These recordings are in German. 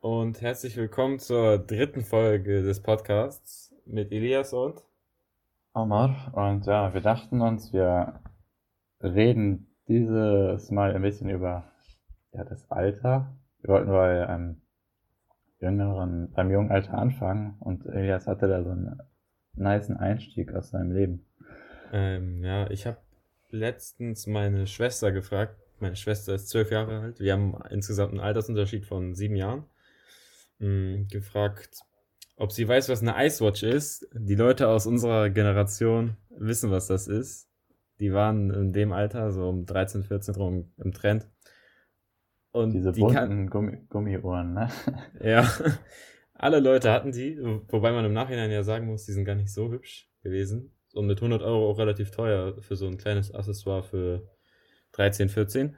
und herzlich willkommen zur dritten Folge des Podcasts mit Elias und Omar. Und ja, wir dachten uns, wir reden dieses Mal ein bisschen über ja, das Alter. Wir wollten bei einem jüngeren, beim jungen Alter anfangen und Elias hatte da so einen niceen Einstieg aus seinem Leben. Ähm, ja, ich habe letztens meine Schwester gefragt. Meine Schwester ist zwölf Jahre alt. Wir haben insgesamt einen Altersunterschied von sieben Jahren. Mh, gefragt, ob sie weiß, was eine Icewatch ist. Die Leute aus unserer Generation wissen, was das ist. Die waren in dem Alter, so um 13, 14 rum im Trend. Und Diese die bunten Gummi Gummiohren, ne? Ja, alle Leute hatten die, wobei man im Nachhinein ja sagen muss, die sind gar nicht so hübsch gewesen. Und mit 100 Euro auch relativ teuer für so ein kleines Accessoire für 13, 14.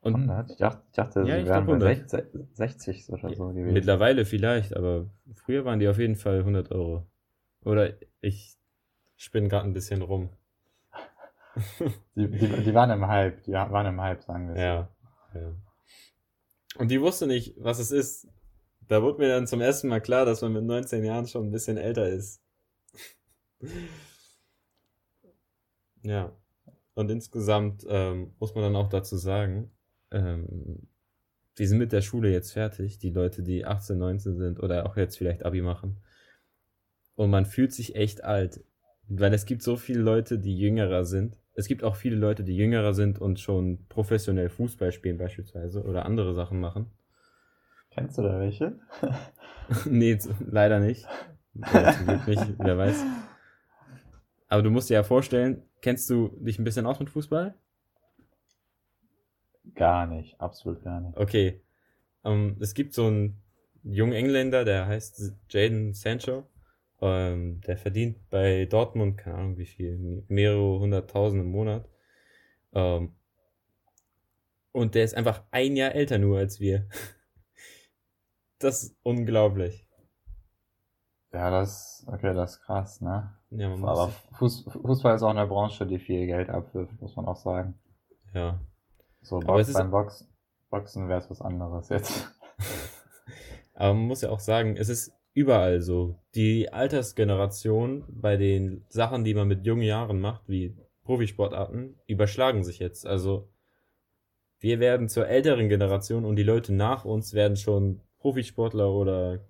Und 100? Ich dachte, ich dachte ja, sie wären bei 60, 60 oder so gewesen. Mittlerweile vielleicht, aber früher waren die auf jeden Fall 100 Euro. Oder ich spinne gerade ein bisschen rum. die, die, die, waren im Hype, die waren im Hype, sagen wir es. Ja, ja. Und die wusste nicht, was es ist. Da wurde mir dann zum ersten Mal klar, dass man mit 19 Jahren schon ein bisschen älter ist. ja. Und insgesamt ähm, muss man dann auch dazu sagen, ähm, die sind mit der Schule jetzt fertig, die Leute, die 18, 19 sind oder auch jetzt vielleicht Abi machen. Und man fühlt sich echt alt, weil es gibt so viele Leute, die jüngerer sind. Es gibt auch viele Leute, die jüngerer sind und schon professionell Fußball spielen beispielsweise oder andere Sachen machen. Kennst du da welche? nee, leider nicht. Nicht, wer weiß. Aber du musst dir ja vorstellen, kennst du dich ein bisschen aus mit Fußball? Gar nicht, absolut gar nicht. Okay. Um, ähm, es gibt so einen jungen Engländer, der heißt Jaden Sancho. Um, ähm, der verdient bei Dortmund, keine Ahnung wie viel, mehrere hunderttausend im Monat. Um, ähm, und der ist einfach ein Jahr älter nur als wir. Das ist unglaublich. Ja, das, okay, das ist krass, ne? Ja, man Aber Fuß, Fußball ist auch eine Branche, die viel Geld abwirft, muss man auch sagen. Ja. So, Box, beim Box, Boxen wäre es was anderes jetzt. Aber man muss ja auch sagen, es ist überall so. Die Altersgeneration bei den Sachen, die man mit jungen Jahren macht, wie Profisportarten, überschlagen sich jetzt. Also wir werden zur älteren Generation und die Leute nach uns werden schon Profisportler oder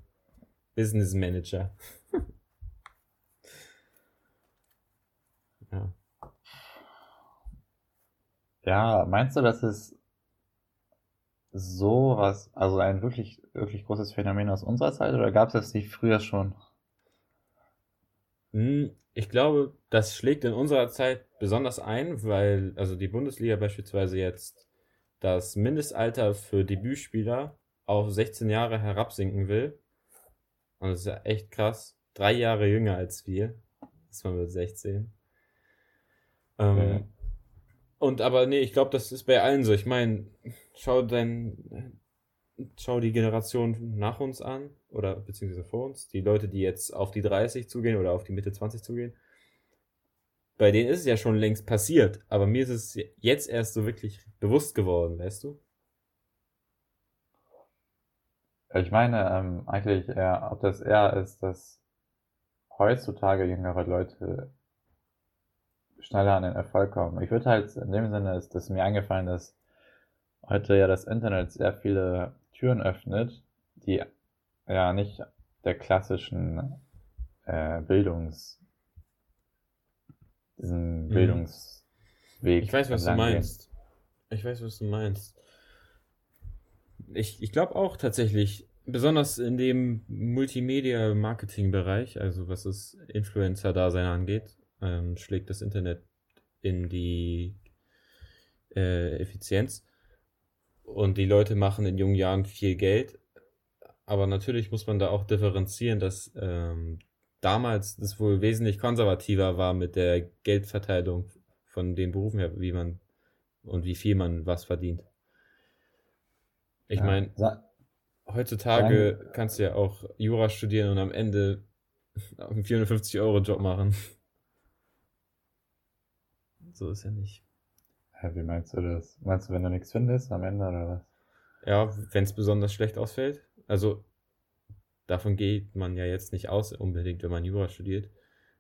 Business Manager. ja. Ja, meinst du, das ist so was, also ein wirklich, wirklich großes Phänomen aus unserer Zeit oder gab es das nicht früher schon? Hm, ich glaube, das schlägt in unserer Zeit besonders ein, weil also die Bundesliga beispielsweise jetzt das Mindestalter für Debütspieler auf 16 Jahre herabsinken will. Und das ist ja echt krass. Drei Jahre jünger als wir. Das waren wir 16. Ähm, okay. Und aber nee, ich glaube, das ist bei allen so. Ich meine, schau dein, schau die Generation nach uns an oder beziehungsweise vor uns, die Leute, die jetzt auf die 30 zugehen oder auf die Mitte 20 zugehen. Bei denen ist es ja schon längst passiert, aber mir ist es jetzt erst so wirklich bewusst geworden, weißt du? Ich meine, ähm, eigentlich eher, ob das eher ist, dass heutzutage jüngere Leute schneller an den Erfolg kommen. Ich würde halt, in dem Sinne ist das mir eingefallen, dass heute ja das Internet sehr viele Türen öffnet, die ja nicht der klassischen äh, Bildungs diesen mhm. Bildungsweg. Ich weiß, was du meinst. Ich weiß, was du meinst. Ich, ich glaube auch tatsächlich, besonders in dem Multimedia-Marketing-Bereich, also was das Influencer-Dasein angeht, ähm, schlägt das Internet in die äh, Effizienz. Und die Leute machen in jungen Jahren viel Geld. Aber natürlich muss man da auch differenzieren, dass ähm, damals das wohl wesentlich konservativer war mit der Geldverteilung von den Berufen her, wie man und wie viel man was verdient. Ich ja, meine, heutzutage kannst du ja auch Jura studieren und am Ende einen 450-Euro-Job machen. So ist ja nicht. Wie meinst du das? Meinst du, wenn du nichts findest am Ende oder was? Ja, wenn es besonders schlecht ausfällt. Also davon geht man ja jetzt nicht aus unbedingt, wenn man Jura studiert.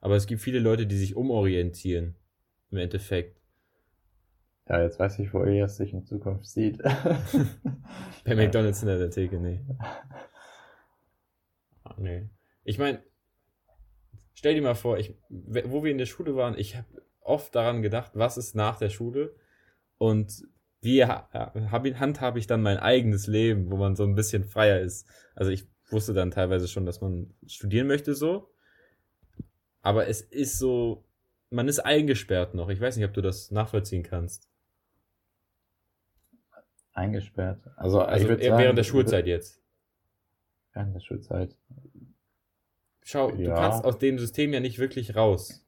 Aber es gibt viele Leute, die sich umorientieren. Im Endeffekt. Ja, jetzt weiß ich, wo er sich in Zukunft sieht. Bei McDonalds in der Theke, nee. Ah, nee. Ich meine, stell dir mal vor, ich, wo wir in der Schule waren, ich habe oft daran gedacht, was ist nach der Schule und wie handhabe ich dann mein eigenes Leben, wo man so ein bisschen freier ist. Also ich wusste dann teilweise schon, dass man studieren möchte so, aber es ist so, man ist eingesperrt noch. Ich weiß nicht, ob du das nachvollziehen kannst. Eingesperrt. Also, also während sagen, der Schulzeit jetzt. Während der Schulzeit. Schau, ja. du kannst aus dem System ja nicht wirklich raus.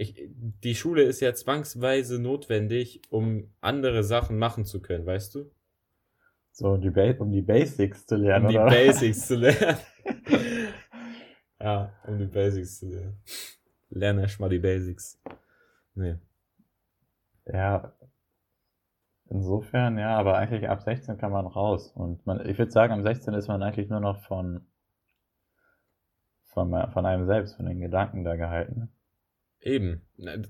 Ich, die Schule ist ja zwangsweise notwendig, um andere Sachen machen zu können, weißt du? So, die um die Basics zu lernen, um oder? die Basics zu lernen. ja, um die Basics zu lernen. Lerne erstmal die Basics. Nee. Ja, insofern, ja, aber eigentlich ab 16 kann man raus. Und man, ich würde sagen, am 16 ist man eigentlich nur noch von, von, von einem selbst, von den Gedanken da gehalten. Eben.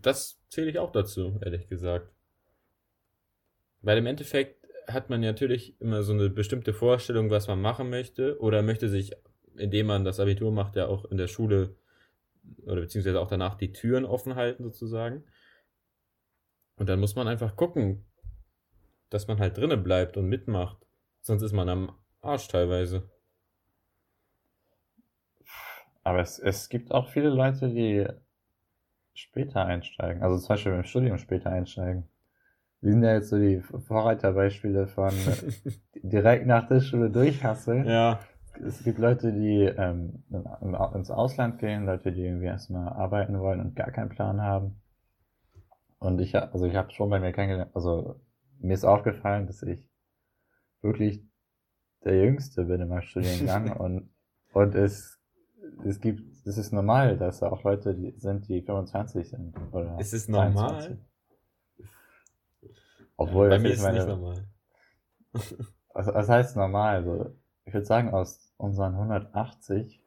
Das zähle ich auch dazu, ehrlich gesagt. Weil im Endeffekt hat man natürlich immer so eine bestimmte Vorstellung, was man machen möchte, oder möchte sich, indem man das Abitur macht, ja auch in der Schule oder beziehungsweise auch danach die Türen offen halten, sozusagen. Und dann muss man einfach gucken, dass man halt drinnen bleibt und mitmacht. Sonst ist man am Arsch teilweise. Aber es, es gibt auch viele Leute, die später einsteigen. Also zum Beispiel im Studium später einsteigen. Wie sind ja jetzt so die Vorreiterbeispiele von direkt nach der Schule durchhasseln? Ja. Es gibt Leute, die ähm, ins Ausland gehen, Leute, die irgendwie erstmal arbeiten wollen und gar keinen Plan haben. Und ich, also ich habe schon bei mir kennengelernt, also mir ist aufgefallen, dass ich wirklich der Jüngste bin in meinem Studiengang und, und es, es gibt, es ist normal, dass da auch Leute die sind, die 25 sind. Oder ist es normal? Obwohl, ja, bei mir ist es nicht normal. was, was heißt normal? Also, ich würde sagen, aus unseren 180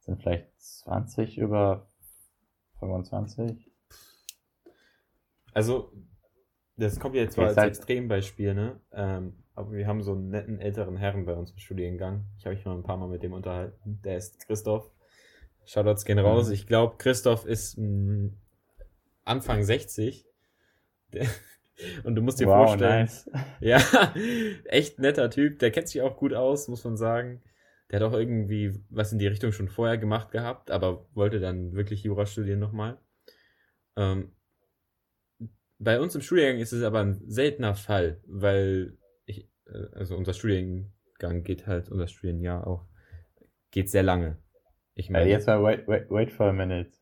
sind vielleicht 20 über 25. Also, das kommt ja jetzt zwar als Extrembeispiel, ne? Ähm, aber wir haben so einen netten älteren Herrn bei uns im Studiengang. Ich habe mich mal ein paar Mal mit dem unterhalten. Der ist Christoph. Shoutouts gehen raus. Mhm. Ich glaube, Christoph ist mh, mm, Anfang 60. Der, und du musst dir wow, vorstellen. Nice. Ja, echt netter Typ. Der kennt sich auch gut aus, muss man sagen. Der hat auch irgendwie was in die Richtung schon vorher gemacht gehabt, aber wollte dann wirklich Jura studieren nochmal. Ähm, bei uns im Studiengang ist es aber ein seltener Fall, weil also unser Studiengang geht halt, unser Studienjahr auch, geht sehr lange. Ich meine. Ja, jetzt mal wait, wait, wait for a minute.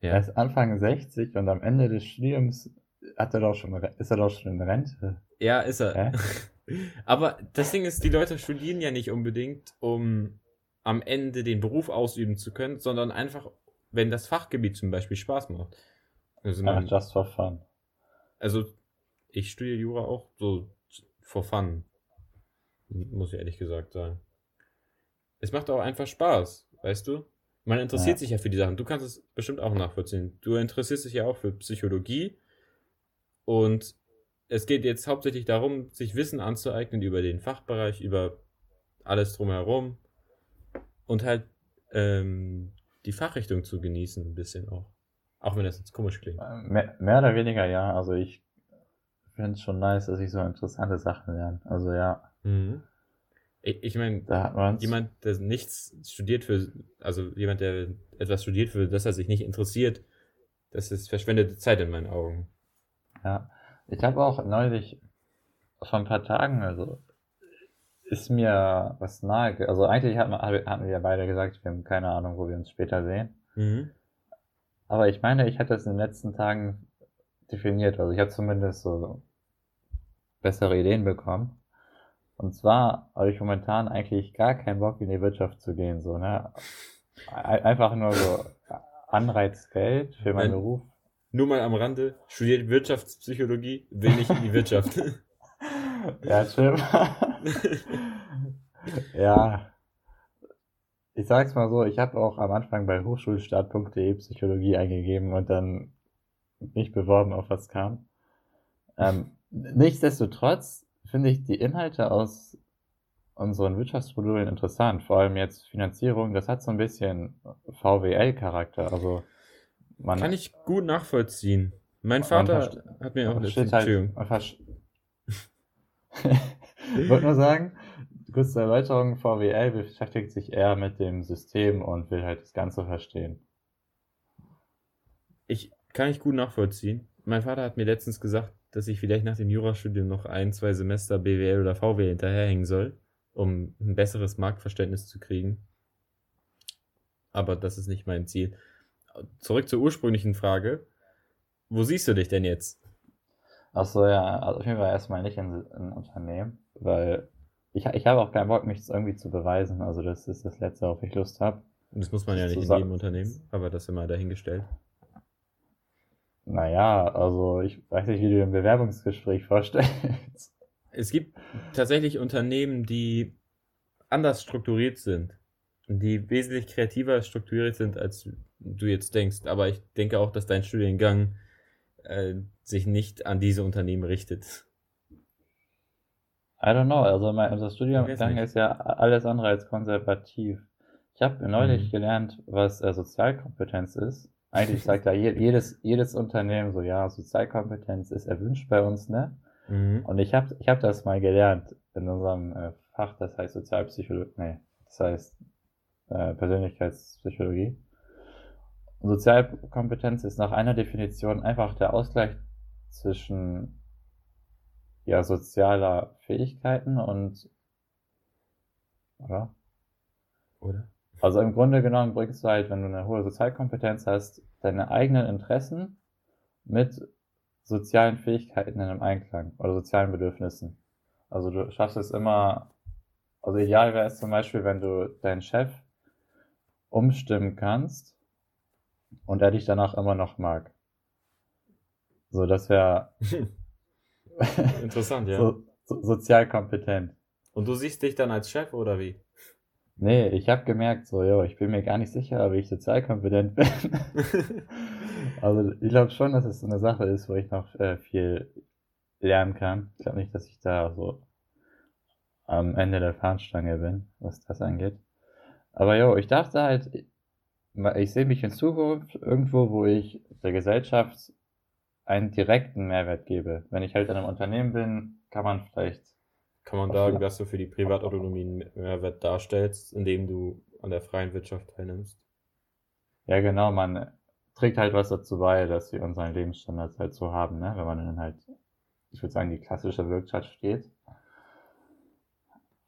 Ja. Er ist Anfang 60 und am Ende des Studiums hat er doch schon, ist er doch schon in Rente. Ja, ist er. Ja? aber das Ding ist, die Leute studieren ja nicht unbedingt, um am Ende den Beruf ausüben zu können, sondern einfach, wenn das Fachgebiet zum Beispiel Spaß macht. Also Ach, just for fun. Also, ich studiere Jura auch so for fun. Muss ich ehrlich gesagt sagen. Es macht auch einfach Spaß, weißt du? Man interessiert ja. sich ja für die Sachen. Du kannst es bestimmt auch nachvollziehen. Du interessierst dich ja auch für Psychologie. Und es geht jetzt hauptsächlich darum, sich Wissen anzueignen über den Fachbereich, über alles drumherum. Und halt ähm, die Fachrichtung zu genießen, ein bisschen auch. Auch wenn das jetzt komisch klingt. Mehr, mehr oder weniger ja. Also ich finde es schon nice, dass ich so interessante Sachen lerne. Also ja. Mhm. Ich, ich meine, jemand, der nichts studiert für, also jemand, der etwas studiert, für das er sich nicht interessiert, das ist verschwendete Zeit in meinen Augen. Ja. Ich habe auch neulich vor ein paar Tagen, also ist mir was nahe, also eigentlich hatten, hatten wir ja beide gesagt, wir haben keine Ahnung, wo wir uns später sehen. Mhm. Aber ich meine, ich hatte es in den letzten Tagen definiert. Also ich habe zumindest so bessere Ideen bekommen. Und zwar habe ich momentan eigentlich gar keinen Bock in die Wirtschaft zu gehen, so, ne? Einfach nur so Anreizgeld für meinen Nein, Beruf. Nur mal am Rande, studiert Wirtschaftspsychologie, will nicht in die Wirtschaft. ja, stimmt. ja. Ich sag's mal so, ich habe auch am Anfang bei hochschulstart.de Psychologie eingegeben und dann nicht beworben, auf was kam. Ähm, nichtsdestotrotz finde ich die Inhalte aus unseren Wirtschaftsmodulen interessant. Vor allem jetzt Finanzierung, das hat so ein bisschen VWL-Charakter. Also man Kann ich gut nachvollziehen. Mein Vater hat mir auch eine halt, Ich wollte nur sagen, kurz zur Erläuterung, VWL beschäftigt sich eher mit dem System und will halt das Ganze verstehen. Ich kann ich gut nachvollziehen. Mein Vater hat mir letztens gesagt, dass ich vielleicht nach dem Jurastudium noch ein, zwei Semester BWL oder VWL hinterherhängen soll, um ein besseres Marktverständnis zu kriegen. Aber das ist nicht mein Ziel. Zurück zur ursprünglichen Frage. Wo siehst du dich denn jetzt? Achso, ja, also auf jeden Fall erstmal nicht in, in Unternehmen, weil ich, ich habe auch keinen Bock, mich irgendwie zu beweisen. Also das ist das Letzte, auf ich Lust habe. Und das muss man ja nicht in jedem Unternehmen, aber das immer dahingestellt. Naja, also ich weiß nicht, wie du ein Bewerbungsgespräch vorstellst. Es gibt tatsächlich Unternehmen, die anders strukturiert sind. Die wesentlich kreativer strukturiert sind, als du jetzt denkst. Aber ich denke auch, dass dein Studiengang äh, sich nicht an diese Unternehmen richtet. I don't know. Also mein, unser Studiengang ist ja alles andere als konservativ. Ich habe neulich mhm. gelernt, was äh, Sozialkompetenz ist. Eigentlich sagt ja jedes, jedes Unternehmen so, ja, Sozialkompetenz ist erwünscht bei uns, ne? Mhm. Und ich habe ich hab das mal gelernt in unserem äh, Fach, das heißt Sozialpsychologie, nee, das heißt äh, Persönlichkeitspsychologie. Und Sozialkompetenz ist nach einer Definition einfach der Ausgleich zwischen ja, sozialer Fähigkeiten und oder? Oder? Also im Grunde genommen bringst du halt, wenn du eine hohe Sozialkompetenz hast, deine eigenen Interessen mit sozialen Fähigkeiten in einem Einklang oder sozialen Bedürfnissen. Also du schaffst es immer, also ideal wäre es zum Beispiel, wenn du deinen Chef umstimmen kannst und er dich danach immer noch mag. So, das wäre interessant, ja. So, so, sozial kompetent. Und du siehst dich dann als Chef oder wie? Nee, ich habe gemerkt, so, jo, ich bin mir gar nicht sicher, ob ich sozial kompetent bin. also ich glaube schon, dass es so eine Sache ist, wo ich noch äh, viel lernen kann. Ich glaube nicht, dass ich da so am Ende der Fahnenstange bin, was das angeht. Aber jo, ich dachte halt, ich sehe mich in Zukunft irgendwo, wo ich der Gesellschaft einen direkten Mehrwert gebe. Wenn ich halt in einem Unternehmen bin, kann man vielleicht kann man sagen, dass du für die Privatautonomie einen Mehrwert darstellst, indem du an der freien Wirtschaft teilnimmst? Ja, genau, man trägt halt was dazu bei, dass wir unseren Lebensstandards halt so haben, ne? wenn man dann halt, ich würde sagen, die klassische Wirtschaft steht.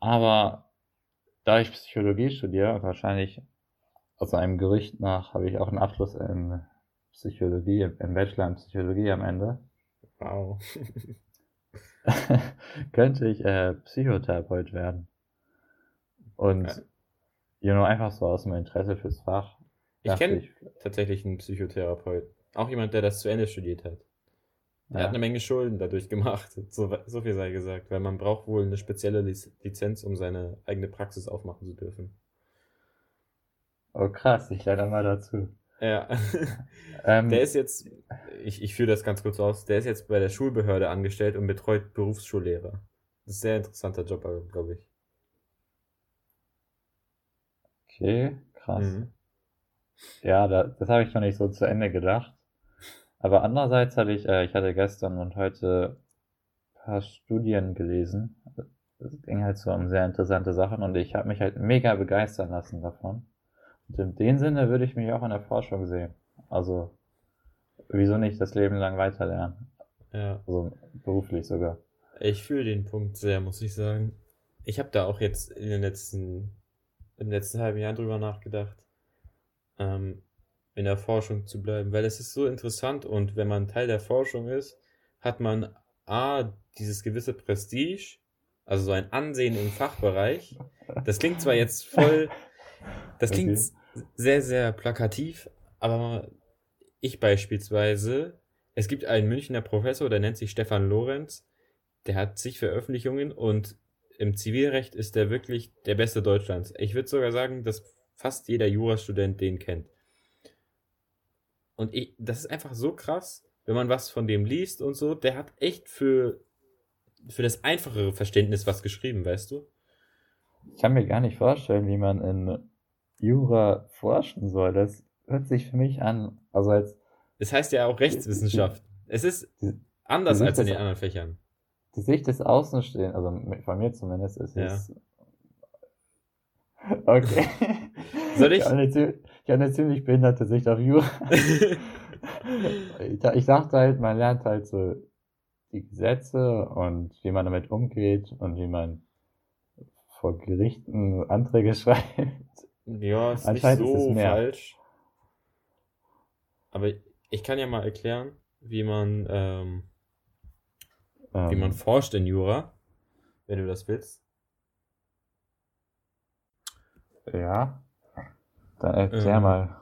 Aber da ich Psychologie studiere und wahrscheinlich aus einem Gerücht nach habe ich auch einen Abschluss in Psychologie, im Bachelor in Psychologie am Ende. Wow. könnte ich äh, Psychotherapeut werden. Und, okay. you know, einfach so aus dem Interesse fürs Fach. Ich kenne tatsächlich einen Psychotherapeut. Auch jemand, der das zu Ende studiert hat. Er ja. hat eine Menge Schulden dadurch gemacht. So, so viel sei gesagt. Weil man braucht wohl eine spezielle Lizenz, um seine eigene Praxis aufmachen zu dürfen. Oh krass, ich lerne mal dazu. Ja. Ähm, der ist jetzt, ich, ich führe das ganz kurz aus, der ist jetzt bei der Schulbehörde angestellt und betreut Berufsschullehrer. Das ist ein sehr interessanter Job, glaube ich. Okay, krass. Mhm. Ja, da, das habe ich noch nicht so zu Ende gedacht. Aber andererseits hatte ich, äh, ich hatte gestern und heute ein paar Studien gelesen. Es ging halt so um sehr interessante Sachen und ich habe mich halt mega begeistern lassen davon. Und in dem Sinne würde ich mich auch in der Forschung sehen. Also, wieso nicht das Leben lang weiterlernen? Ja. Also, beruflich sogar. Ich fühle den Punkt sehr, muss ich sagen. Ich habe da auch jetzt in den letzten, im letzten halben Jahr drüber nachgedacht, ähm, in der Forschung zu bleiben, weil es ist so interessant und wenn man Teil der Forschung ist, hat man A, dieses gewisse Prestige, also so ein Ansehen im Fachbereich. Das klingt zwar jetzt voll das klingt okay. sehr, sehr plakativ, aber ich beispielsweise, es gibt einen Münchner Professor, der nennt sich Stefan Lorenz, der hat zig Veröffentlichungen und im Zivilrecht ist der wirklich der Beste Deutschlands. Ich würde sogar sagen, dass fast jeder Jurastudent den kennt. Und ich, das ist einfach so krass, wenn man was von dem liest und so. Der hat echt für, für das einfachere Verständnis was geschrieben, weißt du? Ich kann mir gar nicht vorstellen, wie man in Jura forschen soll. Das hört sich für mich an, also als. Es heißt ja auch Rechtswissenschaft. Es ist anders als in den anderen Fächern. Die Sicht des Außenstehenden, also von mir zumindest, ist Ja. es. Okay. Soll ich? Ich habe eine, habe eine ziemlich behinderte Sicht auf Jura. Ich, ich dachte halt, man lernt halt so die Gesetze und wie man damit umgeht und wie man vor Gerichten Anträge schreibt. Ja, ist nicht Anscheinend ist so es mehr. falsch. Aber ich kann ja mal erklären, wie man, ähm, wie Ähm, man forscht in Jura, wenn du das willst. ja. Dann erklär Ähm, mal.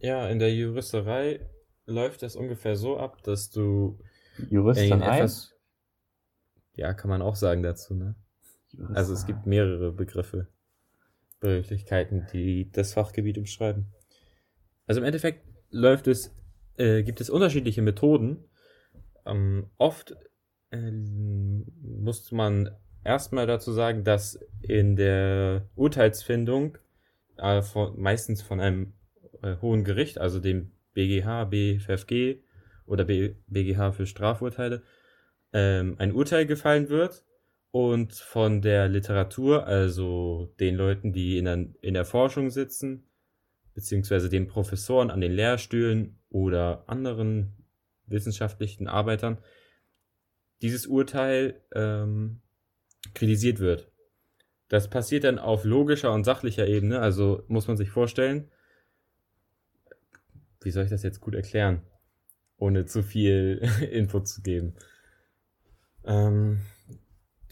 Ja, in der Juristerei läuft das ungefähr so ab, dass du Juristerei? ja, kann man auch sagen dazu, ne? Also es gibt mehrere Begriffe, Begrifflichkeiten, die das Fachgebiet umschreiben. Also im Endeffekt läuft es, äh, gibt es unterschiedliche Methoden. Ähm, oft ähm, muss man erstmal dazu sagen, dass in der Urteilsfindung äh, von, meistens von einem äh, hohen Gericht, also dem BGH, BFFG oder B, BGH für Strafurteile, ähm, ein Urteil gefallen wird und von der Literatur, also den Leuten, die in der, in der Forschung sitzen, beziehungsweise den Professoren an den Lehrstühlen oder anderen wissenschaftlichen Arbeitern, dieses Urteil ähm, kritisiert wird. Das passiert dann auf logischer und sachlicher Ebene, also muss man sich vorstellen, wie soll ich das jetzt gut erklären, ohne zu viel Input zu geben. Ähm,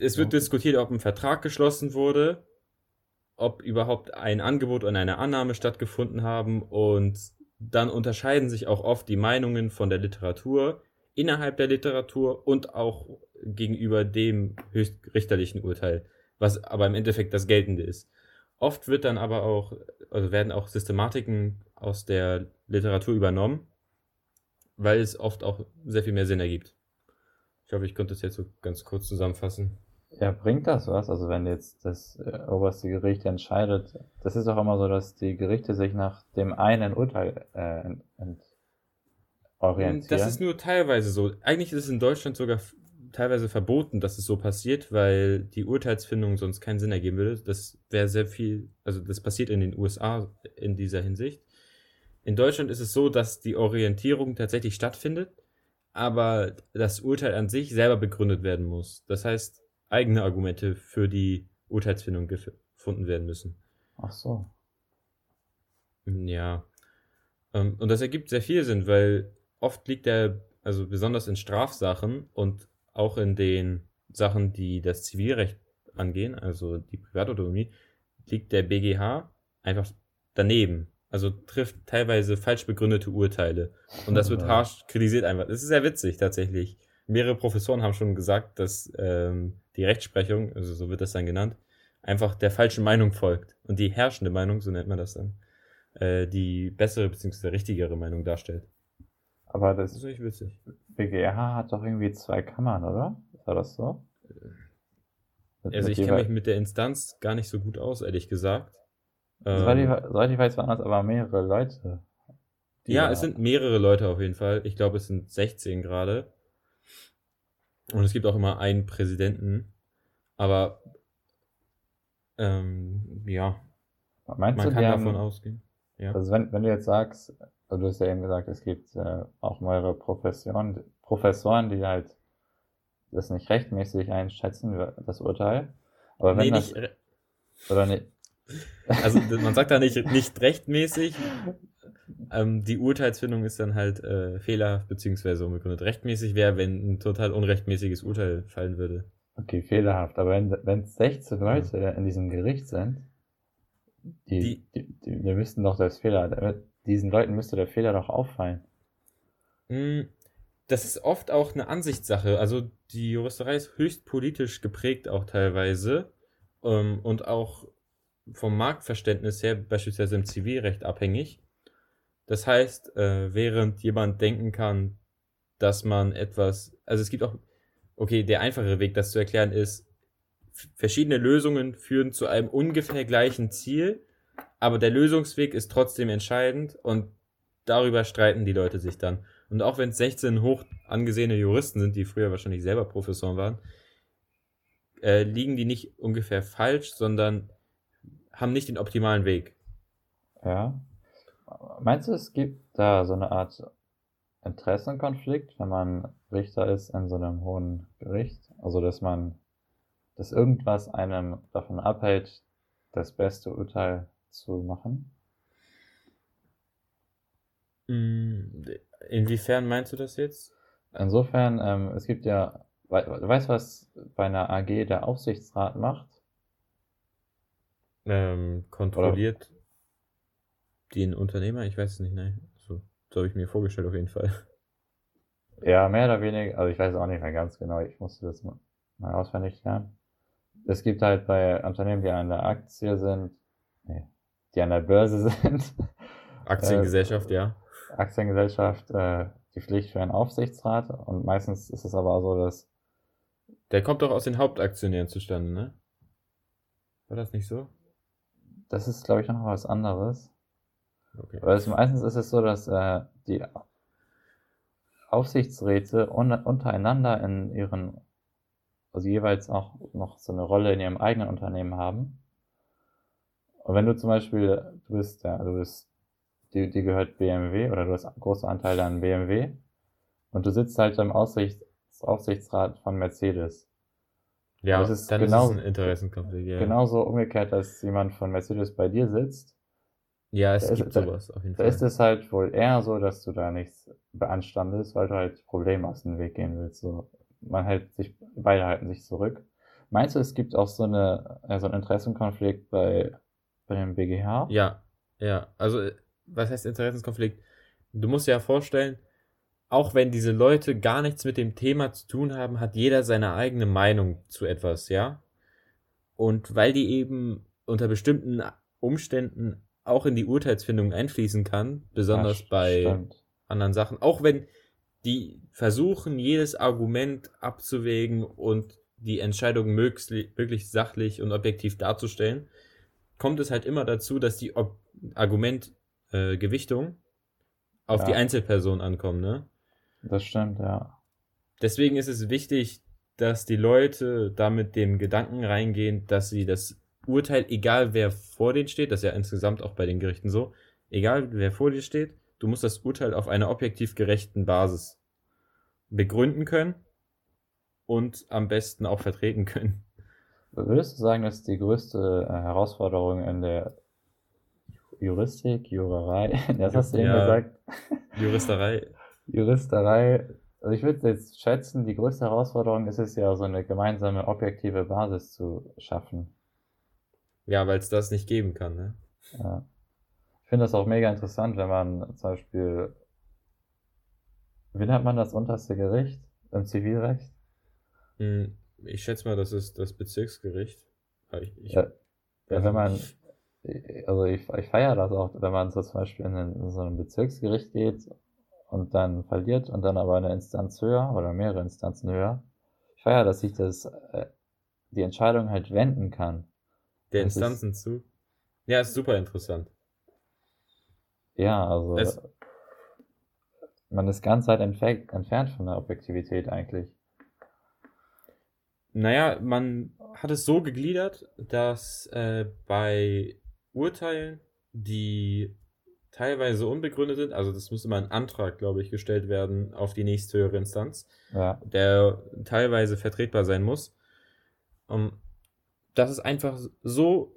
es wird Ja. diskutiert, ob ein Vertrag geschlossen wurde, ob überhaupt ein Angebot und eine Annahme stattgefunden haben und dann unterscheiden sich auch oft die Meinungen von der Literatur innerhalb der Literatur und auch gegenüber dem höchstrichterlichen Urteil, was aber im Endeffekt das geltende ist. Oft wird dann aber auch, also werden auch Systematiken aus der Literatur übernommen, weil es oft auch sehr viel mehr Sinn ergibt. Ich hoffe, ich konnte es jetzt so ganz kurz zusammenfassen. Ja, bringt das was? Also wenn jetzt das äh, oberste Gericht entscheidet, das ist auch immer so, dass die Gerichte sich nach dem einen Urteil äh, ent orientieren. Das ist nur teilweise so. Eigentlich ist es in Deutschland sogar teilweise verboten, dass es so passiert, weil die Urteilsfindung sonst keinen Sinn ergeben würde. Das wäre sehr viel, also das passiert in den USA in dieser Hinsicht. In Deutschland ist es so, dass die Orientierung tatsächlich stattfindet, aber das Urteil an sich selber begründet werden muss. Das heißt, eigene Argumente für die Urteilsfindung gef- gefunden werden müssen. Ach so. Ja. Ähm, und das ergibt sehr viel Sinn, weil oft liegt der, also besonders in Strafsachen und auch in den Sachen, die das Zivilrecht angehen, also die Privatautonomie, liegt der BGH einfach daneben. Also trifft teilweise falsch begründete Urteile. Und das wird harsch kritisiert einfach. Das ist sehr witzig tatsächlich. Mehrere Professoren haben schon gesagt, dass ähm, die Rechtsprechung, also so wird das dann genannt, einfach der falschen Meinung folgt. Und die herrschende Meinung, so nennt man das dann, äh, die bessere bzw. richtigere Meinung darstellt. Aber Das ist das natürlich witzig. BGH hat doch irgendwie zwei Kammern, oder? War das so? Mit- Also mit ich kenne mich mit der Instanz gar nicht so gut aus, ehrlich gesagt. Soweit ich, Ähm, soweit ich weiß, waren das aber mehrere Leute. ja, da- es sind mehrere Leute auf jeden Fall. Ich glaube, es sind 16 gerade. Und es gibt auch immer einen Präsidenten. Aber ähm, ja, Meinst man du, kann davon haben, ausgehen. Ja. Also wenn, wenn du jetzt sagst, also du hast ja eben gesagt, es gibt äh, auch mehrere Professionen, Professoren, die halt das nicht rechtmäßig einschätzen, das Urteil. Aber wenn nee, das, nicht, oder nicht, also man sagt da nicht, nicht rechtmäßig. Ähm, die Urteilsfindung ist dann halt äh, fehlerhaft beziehungsweise unbegründet. Rechtmäßig wäre, wenn ein total unrechtmäßiges Urteil fallen würde. okay, fehlerhaft, aber wenn, wenn 16 Leute in diesem Gericht sind, die, Die- die, die, die müssten doch das Fehler, diesen Leuten müsste der Fehler doch auffallen. Mm, das ist oft auch eine Ansichtssache. Also die Juristerei ist höchst politisch geprägt auch teilweise ähm, und auch vom Marktverständnis her beispielsweise im Zivilrecht abhängig. Das heißt, äh, während jemand denken kann, dass man etwas, also es gibt auch, okay, der einfache Weg, das zu erklären, ist, verschiedene Lösungen führen zu einem ungefähr gleichen Ziel, aber der Lösungsweg ist trotzdem entscheidend und darüber streiten die Leute sich dann. Und auch wenn es 16 hoch angesehene Juristen sind, die früher wahrscheinlich selber Professoren waren, äh, liegen die nicht ungefähr falsch, sondern haben nicht den optimalen Weg. Ja. Meinst du, es gibt da so eine Art Interessenkonflikt, wenn man Richter ist in so einem hohen Gericht? Also, dass man, dass irgendwas einem davon abhält, das beste Urteil zu machen? Mm, inwiefern meinst du das jetzt? Insofern, ähm, es gibt ja, we weißt du, was bei einer AG der Aufsichtsrat macht? Ähm, kontrolliert Oder? Den Unternehmer? Ich weiß es nicht, nein. So, so habe ich mir vorgestellt auf jeden Fall. Ja, mehr oder weniger, also ich weiß es auch nicht mehr ganz genau, ich musste das mal, mal auswendig lernen. Es gibt halt bei Unternehmen, die an der Aktie sind, nee, die an der Börse sind. Aktiengesellschaft, äh, ja. Aktiengesellschaft äh, die Pflicht für einen Aufsichtsrat und meistens ist es aber auch so, dass. Der kommt doch aus den Hauptaktionären zustande, ne? War das nicht so? Das ist, glaube ich, noch was anderes. Okay. Weil es, meistens ist es so, dass äh, die Aufsichtsräte un untereinander in ihren, also jeweils auch noch so eine Rolle in ihrem eigenen Unternehmen haben. Und wenn du zum Beispiel, du bist, ja, du bist die, die gehört BMW oder du hast große Anteile an BMW und du sitzt halt im Aussichts Aufsichtsrat von Mercedes. Ja, das ist dann genau, ist es ein Interessenkonflikt. Ja. Genauso umgekehrt, dass jemand von Mercedes bei dir sitzt. Ja, es gibt ist, sowas auf jeden da Fall. Da ist es halt wohl eher so, dass du da nichts beanstandest, weil du halt Probleme aus dem Weg gehen willst. So, man hält sich, beide halten sich zurück. Meinst du, es gibt auch so eine, so einen Interessenkonflikt bei, bei dem BGH? Ja, ja. Also was heißt Interessenskonflikt? Du musst dir ja vorstellen, auch wenn diese Leute gar nichts mit dem Thema zu tun haben, hat jeder seine eigene Meinung zu etwas, ja? Und weil die eben unter bestimmten Umständen auch in die Urteilsfindung einfließen kann, besonders ja, bei stimmt. anderen Sachen, auch wenn die versuchen, jedes Argument abzuwägen und die Entscheidung möglichst sachlich und objektiv darzustellen, kommt es halt immer dazu, dass die Ob Argument äh, auf ja. die Einzelperson ankommen, ne? Das stimmt, ja. Deswegen ist es wichtig, dass die Leute da mit dem Gedanken reingehen, dass sie das Urteil, egal wer vor denen steht, das ist ja insgesamt auch bei den Gerichten so, egal wer vor dir steht, du musst das Urteil auf einer objektiv gerechten Basis begründen können und am besten auch vertreten können. Würdest du sagen, dass die größte äh, Herausforderung in der Juristik, Jurerei, das hast du eben ja, gesagt. Juristerei. Juristerei. Also ich würde jetzt schätzen, die größte Herausforderung ist es ja, so eine gemeinsame objektive Basis zu schaffen. Ja, weil es das nicht geben kann, ne? Ja. Ich finde das auch mega interessant, wenn man zum Beispiel, wie nennt man das unterste Gericht im Zivilrecht? Hm, ich schätze mal, das ist das Bezirksgericht. Ich, ich, ja, ja, wenn man, also ich, ich feiere das auch, wenn man so zum Beispiel in, in so ein Bezirksgericht geht und dann verliert und dann aber eine Instanz höher oder mehrere Instanzen höher. Ich feiere, dass ich das, äh, die Entscheidung halt wenden kann. Der das Instanzen ist, zu? Ja, ist super interessant. Ja, also es, man ist ganz weit entfernt, entfernt von der Objektivität eigentlich. Naja, man hat es so gegliedert, dass äh, bei Urteilen, die teilweise unbegründet sind, also das muss immer ein Antrag, glaube ich, gestellt werden auf die nächsthöhere Instanz, ja. der teilweise vertretbar sein muss. Um, dass es einfach so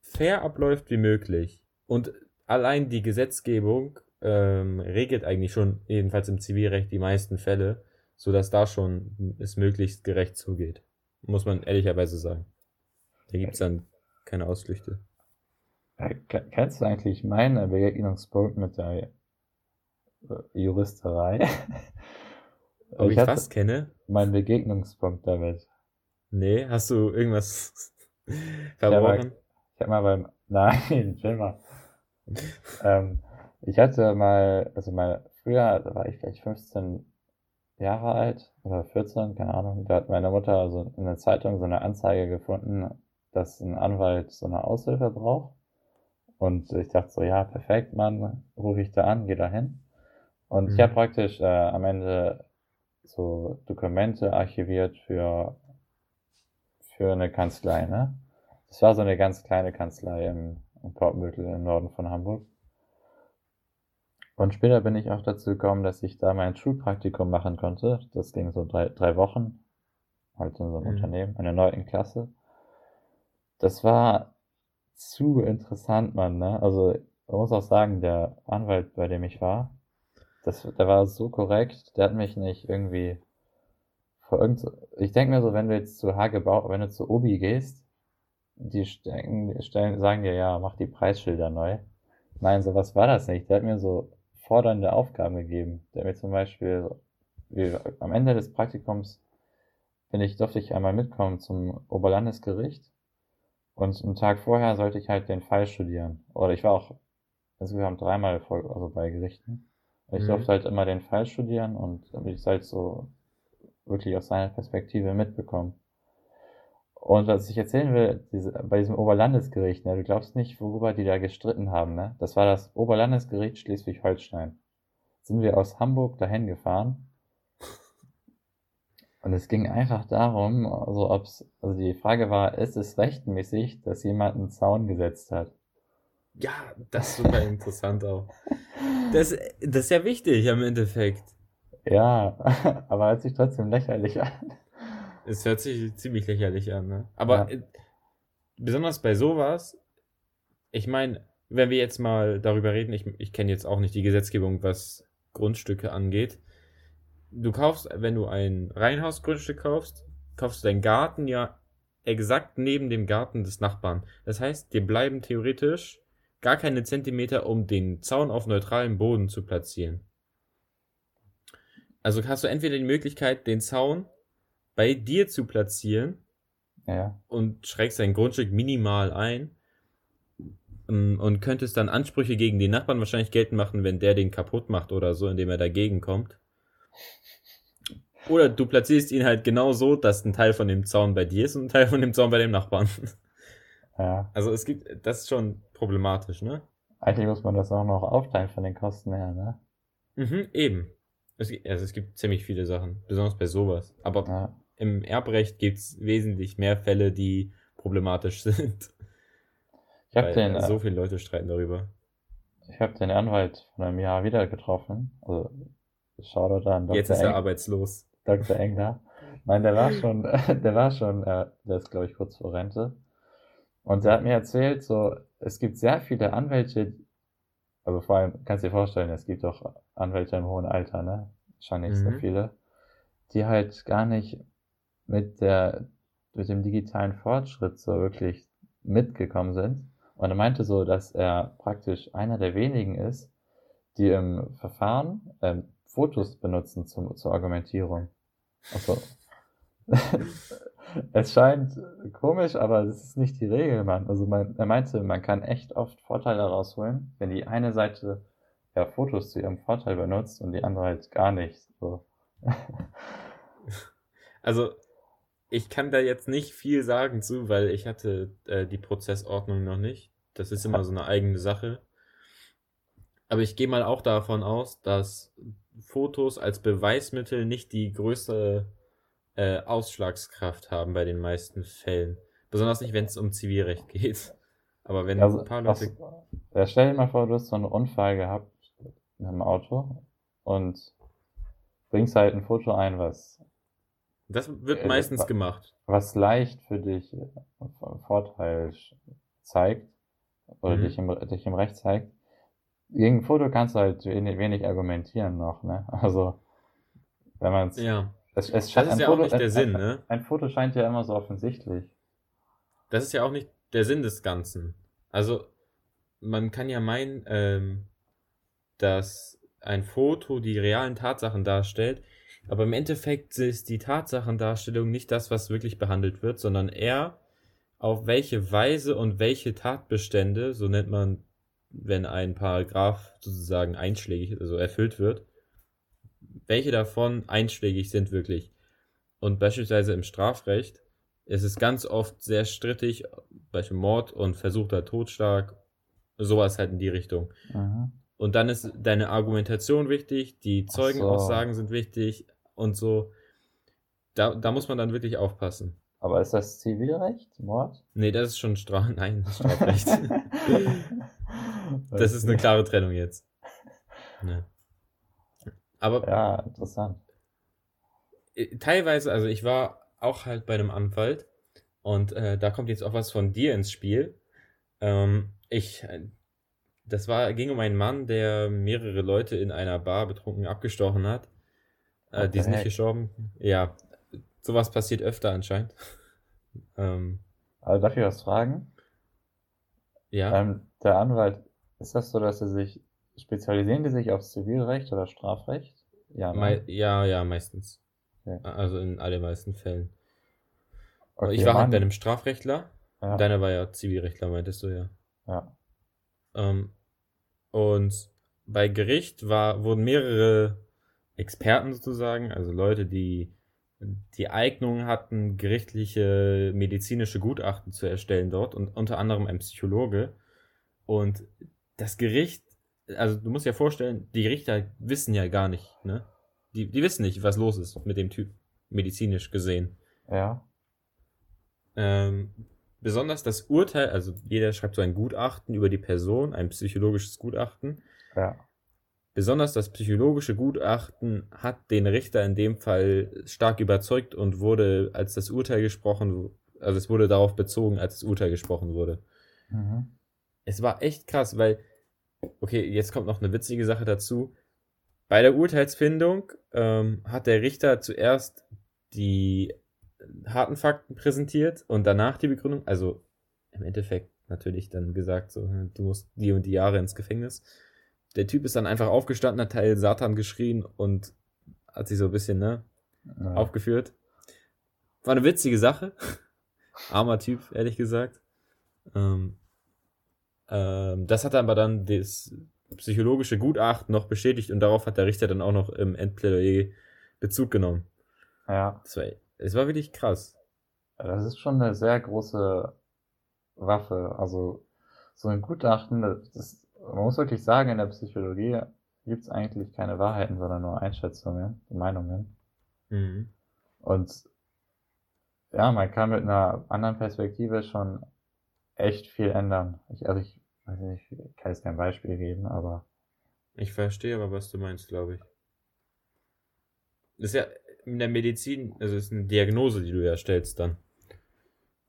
fair abläuft wie möglich. Und allein die Gesetzgebung ähm, regelt eigentlich schon, jedenfalls im Zivilrecht, die meisten Fälle, sodass da schon es möglichst gerecht zugeht. Muss man ehrlicherweise sagen. Da gibt es dann keine Ausflüchte. Kennst du eigentlich meinen Begegnungspunkt mit der äh, Juristerei? Ob ich, Ich fast kenne? Mein Begegnungspunkt damit. Nee, hast du irgendwas verbrochen? Ich habe mal beim, nein, chill mal. ähm, ich hatte mal, also mal früher, da war ich vielleicht 15 Jahre alt oder 14, keine Ahnung, da hat meine Mutter so in der Zeitung so eine Anzeige gefunden, dass ein Anwalt so eine Aushilfe braucht. Und ich dachte so, ja, perfekt, Mann, rufe ich da an, geh da hin. Und ich Mhm. habe praktisch äh, am Ende so Dokumente archiviert für, für eine Kanzlei, ne? Das war so eine ganz kleine Kanzlei im, im Portmüttel im Norden von Hamburg. Und später bin ich auch dazu gekommen, dass ich da mein Schulpraktikum machen konnte. Das ging so drei, drei Wochen. Halt in so einem Mhm. Unternehmen, in der neunten Klasse. Das war zu interessant, Mann, ne? Also, man muss auch sagen, der Anwalt, bei dem ich war, das, der war so korrekt, der hat mich nicht irgendwie vor irgend so, ich denke mir so, wenn du jetzt zu Hagebau, wenn du zu Obi gehst, die stellen, stellen, sagen dir, ja, mach die Preisschilder neu. Nein, sowas war das nicht. Der hat mir so fordernde Aufgaben gegeben. Der hat mir zum Beispiel, wie, am Ende des Praktikums bin ich, durfte ich einmal mitkommen zum Oberlandesgericht. Und einen Tag vorher sollte ich halt den Fall studieren. Oder ich war auch insgesamt dreimal vor, also bei Gerichten. Und ich Mhm. durfte halt immer den Fall studieren und damit ich es halt so wirklich aus seiner Perspektive mitbekommen. Und was ich erzählen will, diese, bei diesem Oberlandesgericht, ne, du glaubst nicht, worüber die da gestritten haben, ne? Das war das Oberlandesgericht Schleswig-Holstein. Sind wir aus Hamburg dahin gefahren. Und es ging einfach darum, also ob's, also die Frage war, ist es rechtmäßig, dass jemand einen Zaun gesetzt hat? Ja, das ist super interessant auch. Das, das ist ja wichtig am Endeffekt. Ja, aber hört sich trotzdem lächerlich an. Es hört sich ziemlich lächerlich an, ne? Aber Ja. äh, besonders bei sowas, ich meine, wenn wir jetzt mal darüber reden, ich, ich kenne jetzt auch nicht die Gesetzgebung, was Grundstücke angeht. Du kaufst, wenn du ein Reihenhausgrundstück kaufst, kaufst du deinen Garten ja exakt neben dem Garten des Nachbarn. Das heißt, dir bleiben theoretisch gar keine Zentimeter, um den Zaun auf neutralem Boden zu platzieren. Also hast du entweder die Möglichkeit, den Zaun bei dir zu platzieren Ja, und schrägst dein Grundstück minimal ein ähm, und könntest dann Ansprüche gegen den Nachbarn wahrscheinlich geltend machen, wenn der den kaputt macht oder so, indem er dagegen kommt. Oder du platzierst ihn halt genau so, dass ein Teil von dem Zaun bei dir ist und ein Teil von dem Zaun bei dem Nachbarn. ja. Also es gibt, das ist schon problematisch, ne? Eigentlich muss man das auch noch aufteilen von den Kosten her, ne? Mhm, eben. Es, gibt- also es gibt ziemlich viele Sachen, besonders bei sowas. Aber Ja. im Erbrecht gibt's wesentlich mehr Fälle, die problematisch sind. Ich habe den, äh, so viele Leute streiten darüber. ich hab den Anwalt von einem Jahr wieder getroffen. Also, Shoutout an Dr. Jetzt ist er Eng, arbeitslos. Dr. Engler. Nein, der war schon, der war schon, äh, der ist glaube ich kurz vor Rente. Und der hat mir erzählt, so, es gibt sehr viele Anwälte, also vor allem, kannst du dir vorstellen, es gibt auch Anwälte im hohen Alter, ne? Wahrscheinlich sehr Mhm. viele, die halt gar nicht mit der, mit dem digitalen Fortschritt so wirklich mitgekommen sind. Und er meinte so, dass er praktisch einer der wenigen ist, die im Verfahren ähm, Fotos benutzen zum, zur Argumentierung. Also, es scheint komisch, aber das ist nicht die Regel, Mann. Also man, er meinte, man kann echt oft Vorteile rausholen, wenn die eine Seite ja Fotos zu ihrem Vorteil benutzt und die andere halt gar nicht. So. Also, ich kann da jetzt nicht viel sagen zu, weil ich hatte äh, die Prozessordnung noch nicht. Das ist immer so eine eigene Sache. Aber ich gehe mal auch davon aus, dass Fotos als Beweismittel nicht die größte äh, Ausschlagskraft haben bei den meisten Fällen. Besonders nicht, wenn es um Zivilrecht geht. Aber wenn Also, ein paar was, Leute. ja, stell dir mal vor, du hast so einen Unfall gehabt in einem Auto und bringst halt ein Foto ein, was Das wird Äh, meistens wa- gemacht. was leicht für dich äh, Vorteil zeigt oder Mhm. dich, im, dich im Recht zeigt. Gegen ein Foto kannst du halt wenig, wenig argumentieren noch, ne? Also, wenn man es, Ja. es, es Das ist ja Foto, auch nicht der ein, Sinn, ein, ne? ein Foto scheint ja immer so offensichtlich. Das ist ja auch nicht der Sinn des Ganzen. Also, man kann ja meinen, ähm, dass ein Foto die realen Tatsachen darstellt. Aber im Endeffekt ist die Tatsachendarstellung nicht das, was wirklich behandelt wird, sondern eher auf welche Weise und welche Tatbestände, so nennt man, wenn ein Paragraph sozusagen einschlägig, also erfüllt wird, welche davon einschlägig sind wirklich. Und beispielsweise im Strafrecht ist es ganz oft sehr strittig, beispielsweise Mord und versuchter Totschlag, sowas halt in die Richtung. Mhm. Und dann ist deine Argumentation wichtig, die Zeugenaussagen sind wichtig und so. Da, da muss man dann wirklich aufpassen. Aber ist das Zivilrecht? Mord? Nee, das ist schon Straf Nein, das ist Strafrecht. das ist eine klare Trennung jetzt. Ja. Aber Ja, interessant. äh, teilweise, also ich war auch halt bei einem Anwalt und äh, da kommt jetzt auch was von dir ins Spiel. Ähm, ich, äh, das war, ging um einen Mann, der mehrere Leute in einer Bar betrunken abgestochen hat. Äh, die sind nicht gestorben. Ja, sowas passiert öfter anscheinend. ähm, Also darf ich was fragen? ja, Ähm, der Anwalt, ist das so, dass sie sich, spezialisieren die sich auf Zivilrecht oder Strafrecht? Ja, ne? ja, ja, meistens. Okay. Also in allermeisten Fällen. Okay, ich war halt Mann. bei einem Strafrechtler. Ja, Deiner war ja Zivilrechtler, meintest du ja. ja. Ähm, und bei Gericht war, wurden mehrere Experten sozusagen, also Leute, die die Eignung hatten, gerichtliche medizinische Gutachten zu erstellen dort und unter anderem ein Psychologe. Und das Gericht, also du musst dir vorstellen, die Richter wissen ja gar nicht, ne? Die, die wissen nicht, was los ist mit dem Typ, medizinisch gesehen. Ja. Ähm, besonders das Urteil, also jeder schreibt so ein Gutachten über die Person, ein psychologisches Gutachten. Ja. Besonders das psychologische Gutachten hat den Richter in dem Fall stark überzeugt und wurde, als das Urteil gesprochen, also es wurde darauf bezogen, als das Urteil gesprochen wurde. Mhm. Es war echt krass, weil, okay, jetzt kommt noch eine witzige Sache dazu. Bei der Urteilsfindung ähm, hat der Richter zuerst die harten Fakten präsentiert und danach die Begründung. Also im Endeffekt natürlich dann gesagt, so, hm, du musst die und die Jahre ins Gefängnis. Der Typ ist dann einfach aufgestanden, hat Teil Satan geschrien und hat sich so ein bisschen, ne, Ja. aufgeführt. War eine witzige Sache. Armer Typ, ehrlich gesagt. Ähm, ähm, das hat aber dann das psychologische Gutachten noch bestätigt und darauf hat der Richter dann auch noch im Endplädoyer Bezug genommen. ja. Das war, es war wirklich krass. Das ist schon eine sehr große Waffe. Also so ein Gutachten, das, das, man muss wirklich sagen, in der Psychologie gibt es eigentlich keine Wahrheiten, sondern nur Einschätzungen, Meinungen. Mhm. Und ja, man kann mit einer anderen Perspektive schon echt viel ändern. Ich, also ich weiß nicht, ich kann jetzt kein Beispiel geben, aber Ich verstehe aber, was du meinst, glaube ich. Das ist ja in der Medizin, also es ist eine Diagnose, die du ja stellst dann.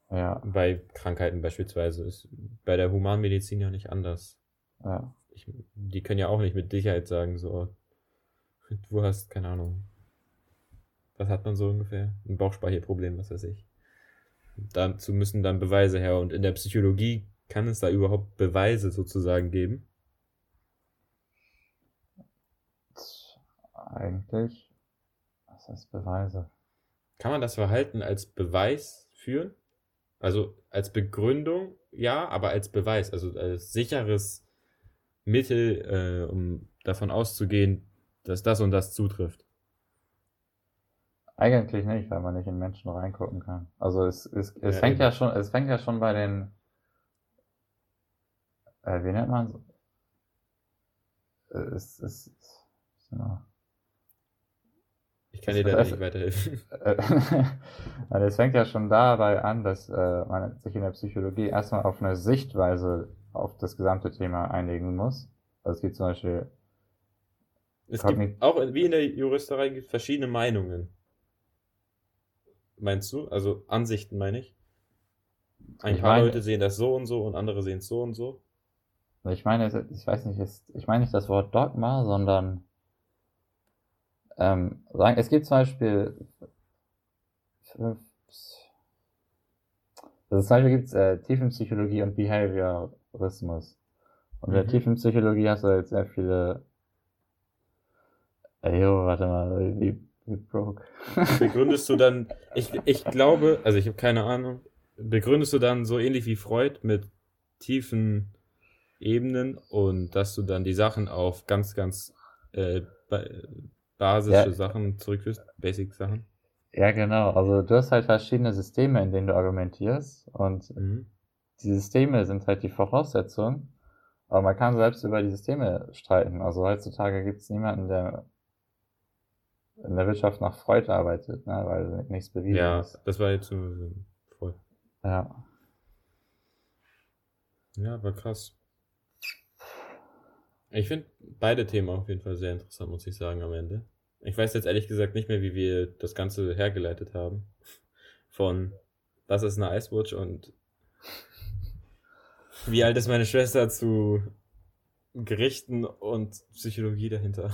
ja, Bei Krankheiten beispielsweise. Ist bei der Humanmedizin ja nicht anders. ja, Ich, die können ja auch nicht mit Sicherheit sagen, so, du hast, keine Ahnung, was hat man so ungefähr? Ein Bauchspeicherproblem, was weiß ich. Dazu müssen dann Beweise her und in der Psychologie kann es da überhaupt Beweise sozusagen geben. eigentlich, heißt Beweise? Kann man das Verhalten als Beweis führen? Also als Begründung, ja, aber als Beweis, also als sicheres Mittel, äh, um davon auszugehen, dass das und das zutrifft. Eigentlich nicht, weil man nicht in Menschen reingucken kann. Also es, es, es Ja, fängt eben. ja schon, es fängt ja schon bei den, äh, wie nennt man es? Es ist, ja. Ich kann dir da nicht weiterhelfen. Also es fängt ja schon dabei an, dass äh, man sich in der Psychologie erstmal auf eine Sichtweise auf das gesamte Thema einigen muss. Also es gibt zum Beispiel, Es gibt auch wie in der Juristerei gibt verschiedene Meinungen. Meinst du? Also Ansichten meine ich. Ein Ich paar meine- Leute sehen das so und so und andere sehen es so und so. ich meine, ich weiß nicht, ich meine nicht das Wort Dogma, sondern ähm, sagen, es gibt zum Beispiel fünf, also zum Beispiel gibt es äh, Tiefenpsychologie und Behaviorismus. Und in der Mhm. Tiefenpsychologie hast du halt sehr viele, äh, jo, warte mal, wie Get broke. Begründest du dann, ich, ich glaube, also ich habe keine Ahnung, begründest du dann so ähnlich wie Freud mit tiefen Ebenen und dass du dann die Sachen auf ganz, ganz äh, basische Ja. Sachen zurückführst, Basic-Sachen? Ja, genau. Also du hast halt verschiedene Systeme, in denen du argumentierst und Mhm. die Systeme sind halt die Voraussetzung, aber man kann selbst über die Systeme streiten. Also heutzutage gibt es niemanden, der in der Wirtschaft nach Freud arbeitet, ne, weil nichts bewiesen Ja, ist. das war jetzt so voll. Ja. Ja, war krass. Ich finde beide Themen auf jeden Fall sehr interessant, muss ich sagen, am Ende. Ich weiß jetzt ehrlich gesagt nicht mehr, wie wir das Ganze hergeleitet haben. Von was ist eine Icewatch und wie alt ist meine Schwester zu Gerichten und Psychologie dahinter.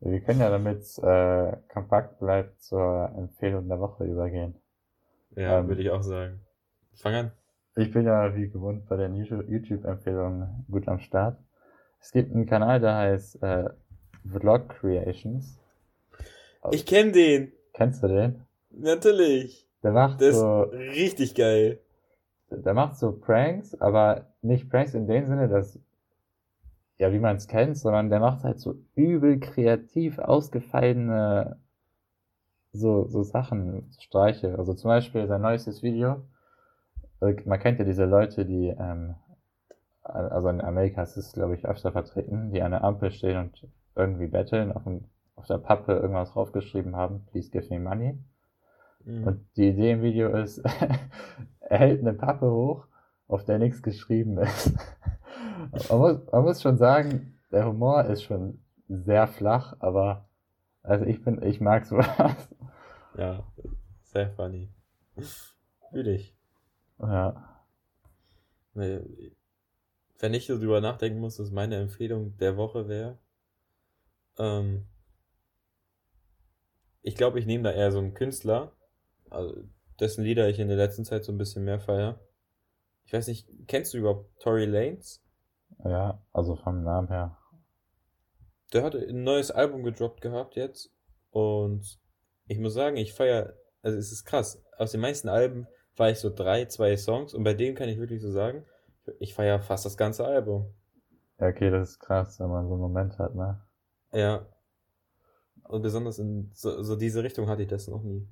Wir können ja damit äh, kompakt bleibt zur Empfehlung der Woche übergehen. Ja, Ähm. würde ich auch sagen. Fang an. Ich bin ja wie gewohnt bei den YouTube- YouTube-Empfehlungen gut am Start. Es gibt einen Kanal, der heißt äh, Vlog Creations. Ich kenne den. Kennst du den? Natürlich. Der macht ist so, richtig geil. der macht so Pranks, aber nicht Pranks in dem Sinne, dass ja, wie man es kennt, sondern der macht halt so übel kreativ ausgefallene so, so Sachen, Streiche. Also zum Beispiel sein neuestes Video. äh, Man kennt ja diese Leute, die, ähm, also in Amerika ist es, glaube ich, öfter vertreten, die an der Ampel stehen und irgendwie betteln, auf, dem, auf der Pappe irgendwas draufgeschrieben haben, please give me money. Mhm. Und die Idee im Video ist, er hält eine Pappe hoch, auf der nichts geschrieben ist. man, muss, man muss schon sagen, der Humor ist schon sehr flach, aber also ich bin, ich mag sowas. Ja, sehr funny. Fühl ich. ja. Nee, Wenn ich so drüber nachdenken muss, dass meine Empfehlung der Woche wäre, ähm, ich glaube, ich nehme da eher so einen Künstler, also dessen Lieder ich in der letzten Zeit so ein bisschen mehr feier. Ich weiß nicht, kennst du überhaupt Tory Lanez? Ja, also vom Namen her. Der hat ein neues Album gedroppt gehabt jetzt und ich muss sagen, ich feier, also es ist krass. Aus den meisten Alben war ich so drei, zwei Songs und bei dem kann ich wirklich so sagen, ich feier fast das ganze Album. Ja, okay, das ist krass, wenn man so einen Moment hat, ne? Ja. Und besonders in so, so diese Richtung hatte ich das noch nie.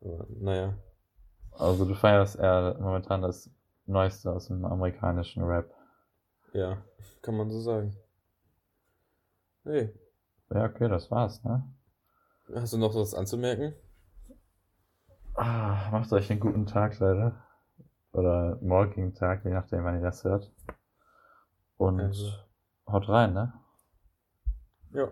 Aber, naja. Also du feierst eher momentan das Neueste aus dem amerikanischen Rap. Ja, kann man so sagen. Hey, Ja, okay, das war's, ne? hast du noch was anzumerken? Ah, macht euch einen guten Tag, Leute. Oder morgigen Tag, je nachdem, wann ihr das hört. Und Also. haut rein, ne? Ja.